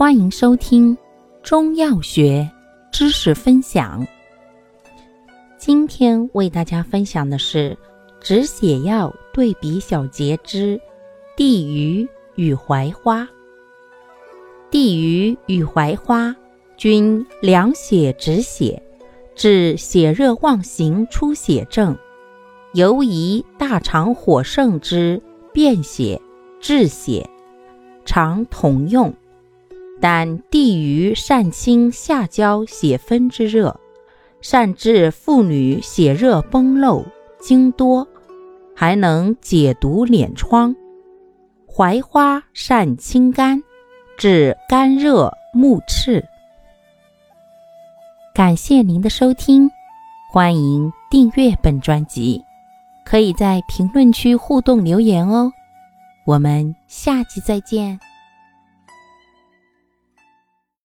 欢迎收听中药学知识分享。今天为大家分享的是止血药对比小节之地榆与槐花。地榆与槐花均凉血止血，治血热妄行出血症，尤宜大肠火盛之便血、滞血，常同用。但地榆善清下焦血分之热，善治妇女血热崩漏、经多，还能解毒敛疮。槐花善清肝，治肝热目赤。感谢您的收听，欢迎订阅本专辑，可以在评论区互动留言哦。我们下期再见。